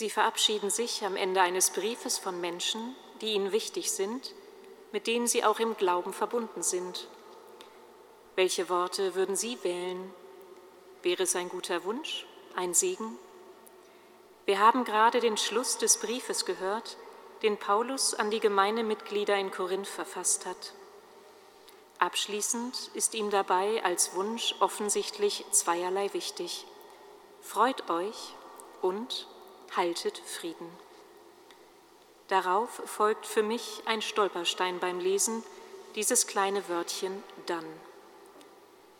Sie verabschieden sich am Ende eines Briefes von Menschen, die Ihnen wichtig sind, mit denen Sie auch im Glauben verbunden sind. Welche Worte würden Sie wählen? Wäre es ein guter Wunsch, ein Segen? Wir haben gerade den Schluss des Briefes gehört, den Paulus an die Gemeindemitglieder in Korinth verfasst hat. Abschließend ist ihm dabei als Wunsch offensichtlich zweierlei wichtig. Freut euch und haltet Frieden. Darauf folgt für mich ein Stolperstein beim Lesen, dieses kleine Wörtchen dann.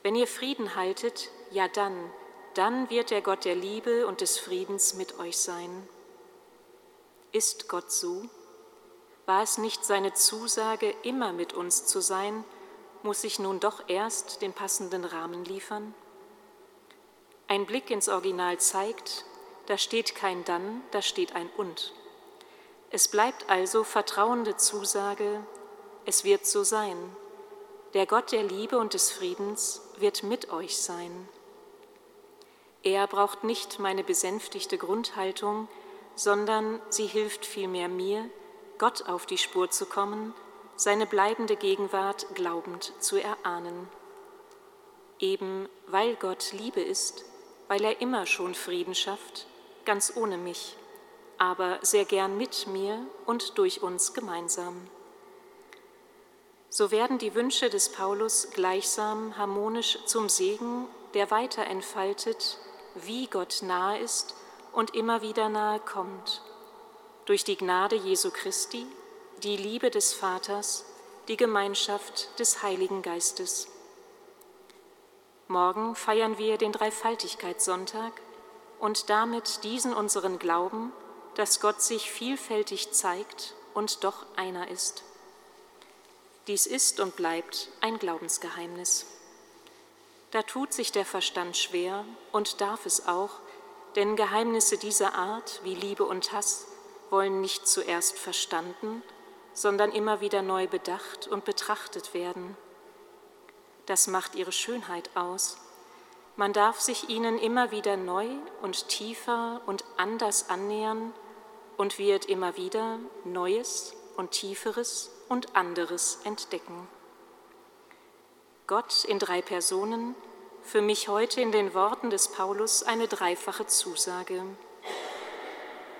Wenn ihr Frieden haltet, ja dann, dann wird der Gott der Liebe und des Friedens mit euch sein. Ist Gott so? War es nicht seine Zusage, immer mit uns zu sein, muss ich nun doch erst den passenden Rahmen liefern? Ein Blick ins Original zeigt, da steht kein dann, da steht ein und. Es bleibt also vertrauende Zusage, es wird so sein. Der Gott der Liebe und des Friedens wird mit euch sein. Er braucht nicht meine besänftigte Grundhaltung, sondern sie hilft vielmehr mir, Gott auf die Spur zu kommen, seine bleibende Gegenwart glaubend zu erahnen. Eben weil Gott Liebe ist, weil er immer schon Frieden schafft, ganz ohne mich, aber sehr gern mit mir und durch uns gemeinsam. So werden die Wünsche des Paulus gleichsam harmonisch zum Segen, der weiter entfaltet, wie Gott nahe ist und immer wieder nahe kommt. Durch die Gnade Jesu Christi, die Liebe des Vaters, die Gemeinschaft des Heiligen Geistes. Morgen feiern wir den Dreifaltigkeitssonntag und damit diesen unseren Glauben, dass Gott sich vielfältig zeigt und doch einer ist. Dies ist und bleibt ein Glaubensgeheimnis. Da tut sich der Verstand schwer und darf es auch, denn Geheimnisse dieser Art wie Liebe und Hass wollen nicht zuerst verstanden, sondern immer wieder neu bedacht und betrachtet werden. Das macht ihre Schönheit aus. Man darf sich ihnen immer wieder neu und tiefer und anders annähern und wird immer wieder Neues und Tieferes und anderes entdecken. Gott in drei Personen, für mich heute in den Worten des Paulus eine dreifache Zusage.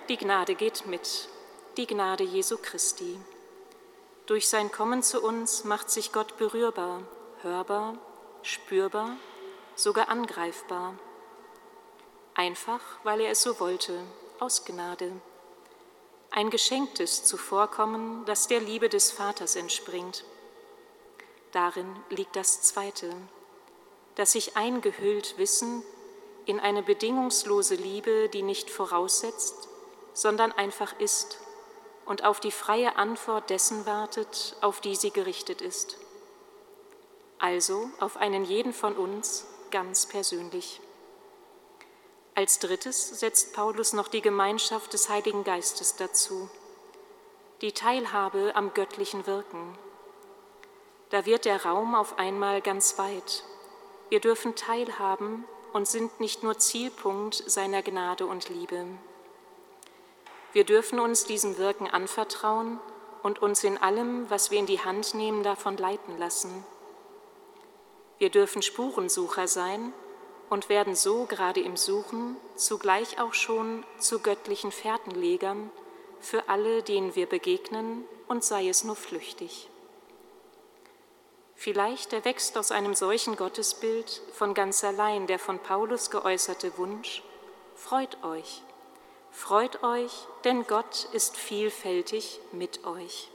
Die Gnade geht mit, die Gnade Jesu Christi. Durch sein Kommen zu uns macht sich Gott berührbar, hörbar, spürbar, sogar angreifbar. Einfach, weil er es so wollte, aus Gnade. Ein geschenktes Zuvorkommen, das der Liebe des Vaters entspringt. Darin liegt das Zweite, dass sich eingehüllt wissen in eine bedingungslose Liebe, die nicht voraussetzt, sondern einfach ist und auf die freie Antwort dessen wartet, auf die sie gerichtet ist. Also auf einen jeden von uns ganz persönlich. Als drittes setzt Paulus noch die Gemeinschaft des Heiligen Geistes dazu, die Teilhabe am göttlichen Wirken da wird der Raum auf einmal ganz weit. Wir dürfen teilhaben und sind nicht nur Zielpunkt seiner Gnade und Liebe. Wir dürfen uns diesem Wirken anvertrauen und uns in allem, was wir in die Hand nehmen, davon leiten lassen. Wir dürfen Spurensucher sein und werden so gerade im Suchen zugleich auch schon zu göttlichen Fährtenlegern für alle, denen wir begegnen, und sei es nur flüchtig. Vielleicht erwächst aus einem solchen Gottesbild von ganz allein der von Paulus geäußerte Wunsch, freut euch, freut euch, denn Gott ist vielfältig mit euch.